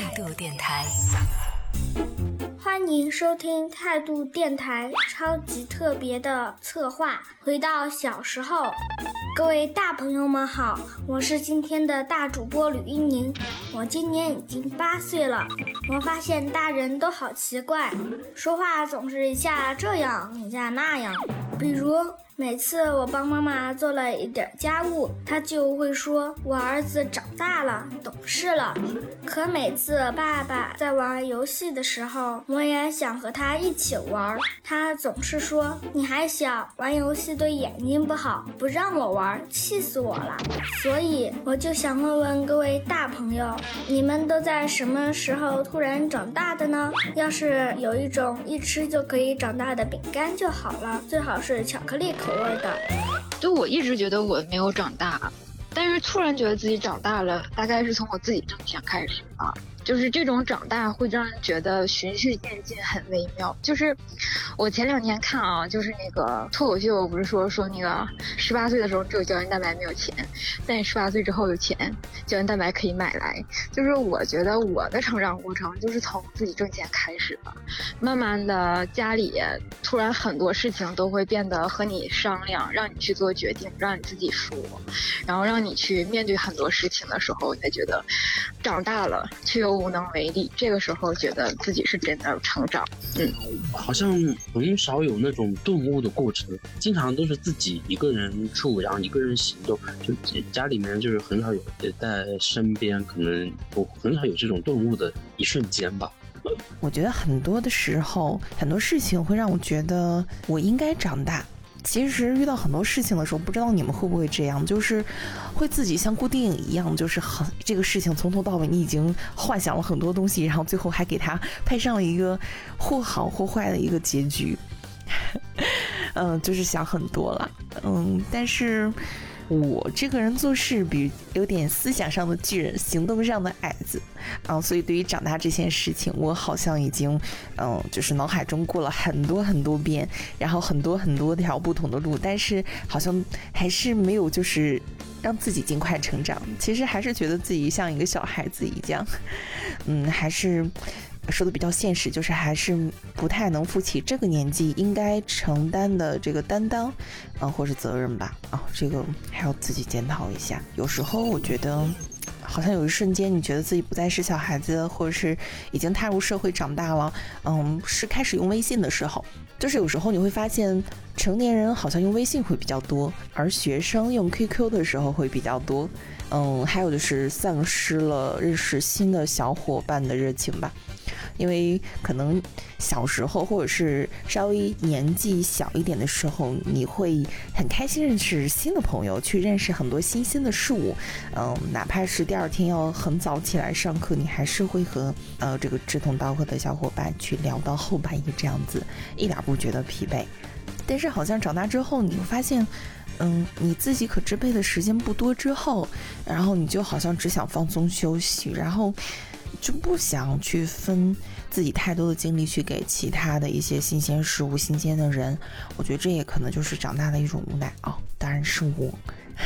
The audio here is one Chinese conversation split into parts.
态度电台。欢迎收听态度电台超级特别的策划。回到小时候，各位大朋友们好，我是今天的大主播吕一宁。我今年已经八岁了，我发现大人都好奇怪，说话总是一下这样一下那样，比如。每次我帮妈妈做了一点家务，她就会说我儿子长大了，懂事了。可每次爸爸在玩游戏的时候，我也想和他一起玩，他总是说你还小，玩游戏对眼睛不好，不让我玩，气死我了。所以我就想问问各位大朋友，你们都在什么时候突然长大的呢？要是有一种一吃就可以长大的饼干就好了，最好是巧克力口。偶尔打，就我一直觉得我没有长大，但是突然觉得自己长大了，大概是从我自己挣钱开始吧。就是这种长大会让人觉得循序渐进，很微妙。就是我前两天看啊，就是那个脱口秀，不是说说那个十八岁的时候只有胶原蛋白没有钱，但十八岁之后有钱，胶原蛋白可以买来。就是我觉得我的成长过程就是从自己挣钱开始的，慢慢的家里突然很多事情都会变得和你商量，让你去做决定，让你自己说，然后让你去面对很多事情的时候，才觉得长大了，却又。无能为力，这个时候觉得自己是真的成长。嗯，好像很少有那种顿悟的过程，经常都是自己一个人住，然后一个人行动，就家里面就是很少有在身边，可能我很少有这种顿悟的一瞬间吧。我觉得很多的时候，很多事情会让我觉得我应该长大。其实遇到很多事情的时候，不知道你们会不会这样，就是会自己像过电影一样，就是很这个事情从头到尾你已经幻想了很多东西，然后最后还给他配上了一个或好或坏的一个结局。嗯，就是想很多了。嗯，但是。我这个人做事比有点思想上的巨人，行动上的矮子，啊，所以对于长大这件事情，我好像已经，嗯，就是脑海中过了很多很多遍，然后很多很多条不同的路，但是好像还是没有就是让自己尽快成长。其实还是觉得自己像一个小孩子一样，嗯，还是。说的比较现实，就是还是不太能负起这个年纪应该承担的这个担当，啊，或是责任吧，啊，这个还要自己检讨一下。有时候我觉得，好像有一瞬间，你觉得自己不再是小孩子，或者是已经踏入社会长大了，嗯，是开始用微信的时候。就是有时候你会发现，成年人好像用微信会比较多，而学生用 QQ 的时候会比较多，嗯，还有就是丧失了认识新的小伙伴的热情吧。因为可能小时候或者是稍微年纪小一点的时候，你会很开心认识新的朋友，去认识很多新鲜的事物。嗯，哪怕是第二天要很早起来上课，你还是会和呃这个志同道合的小伙伴去聊到后半夜这样子，一点不觉得疲惫。但是好像长大之后，你会发现，嗯，你自己可支配的时间不多之后，然后你就好像只想放松休息，然后。就不想去分自己太多的精力去给其他的一些新鲜事物、新鲜的人，我觉得这也可能就是长大的一种无奈啊。当然是我，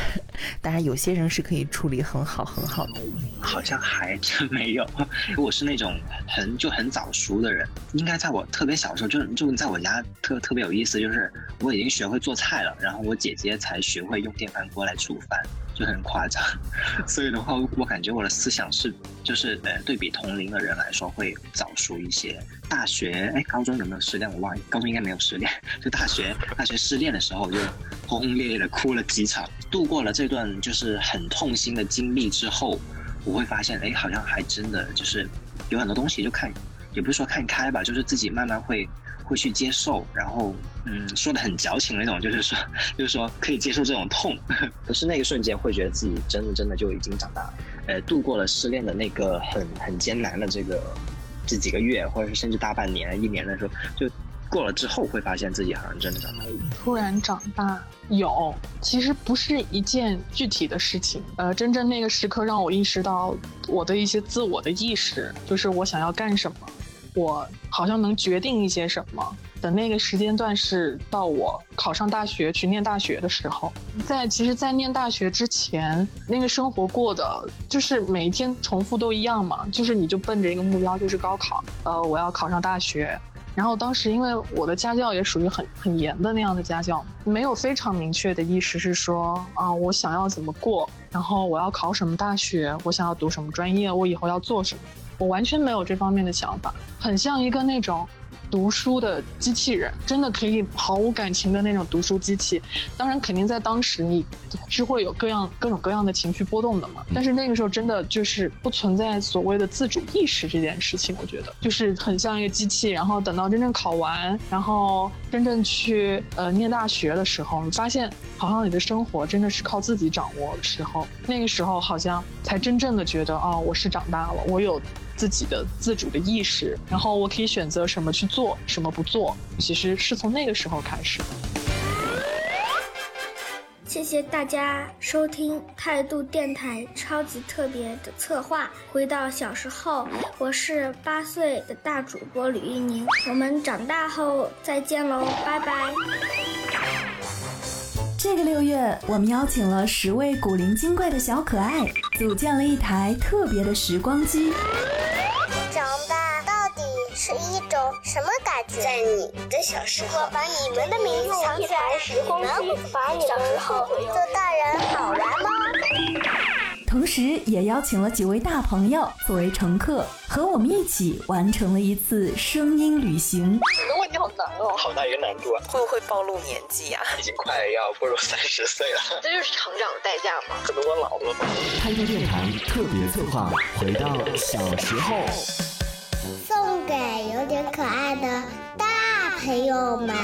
当然有些人是可以处理很好很好的。好像还真没有，我是那种很就很早熟的人，应该在我特别小的时候，就就在我家特特别有意思，就是我已经学会做菜了，然后我姐姐才学会用电饭锅来煮饭。就很夸张，所以的话，我感觉我的思想是，就是呃，对比同龄的人来说会早熟一些。大学，哎，高中有没有失恋？我忘了，高中应该没有失恋。就大学，大学失恋的时候，就轰轰烈烈的哭了几场。度过了这段就是很痛心的经历之后，我会发现，哎，好像还真的就是有很多东西就看，也不是说看开吧，就是自己慢慢会。会去接受，然后嗯，说的很矫情那种，就是说，就是说可以接受这种痛，可是那个瞬间会觉得自己真的真的就已经长大了，呃，度过了失恋的那个很很艰难的这个这几个月，或者是甚至大半年、一年的时候，就过了之后，会发现自己好像真的长大了。突然长大有，其实不是一件具体的事情，呃，真正那个时刻让我意识到我的一些自我的意识，就是我想要干什么。我好像能决定一些什么的那个时间段是到我考上大学去念大学的时候。在其实，在念大学之前，那个生活过的就是每一天重复都一样嘛，就是你就奔着一个目标，就是高考，呃，我要考上大学。然后当时因为我的家教也属于很很严的那样的家教，没有非常明确的意识是说啊，我想要怎么过，然后我要考什么大学，我想要读什么专业，我以后要做什么，我完全没有这方面的想法，很像一个那种。读书的机器人，真的可以毫无感情的那种读书机器。当然，肯定在当时你是会有各样各种各样的情绪波动的嘛。但是那个时候真的就是不存在所谓的自主意识这件事情，我觉得就是很像一个机器。然后等到真正考完，然后真正去呃念大学的时候，你发现好像你的生活真的是靠自己掌握的时候，那个时候好像才真正的觉得哦，我是长大了，我有。自己的自主的意识，然后我可以选择什么去做，什么不做。其实是从那个时候开始。谢谢大家收听态度电台超级特别的策划。回到小时候，我是八岁的大主播吕一宁。我们长大后再见喽，拜拜。这个六月，我们邀请了十位古灵精怪的小可爱，组建了一台特别的时光机。长大到底是一种什么感觉？在你的小时候，把你们的名字藏起来，时光机，把你们后做大人好玩吗？同时，也邀请了几位大朋友作为乘客，和我们一起完成了一次声音旅行。你的问题好难哦，好大一个难度啊！会不会暴露年纪啊？已经快要步入三十岁了，这就是成长的代价吗？可能我老了吧。开个电台特别策划，回到小时候。送给有点可爱的大朋友们。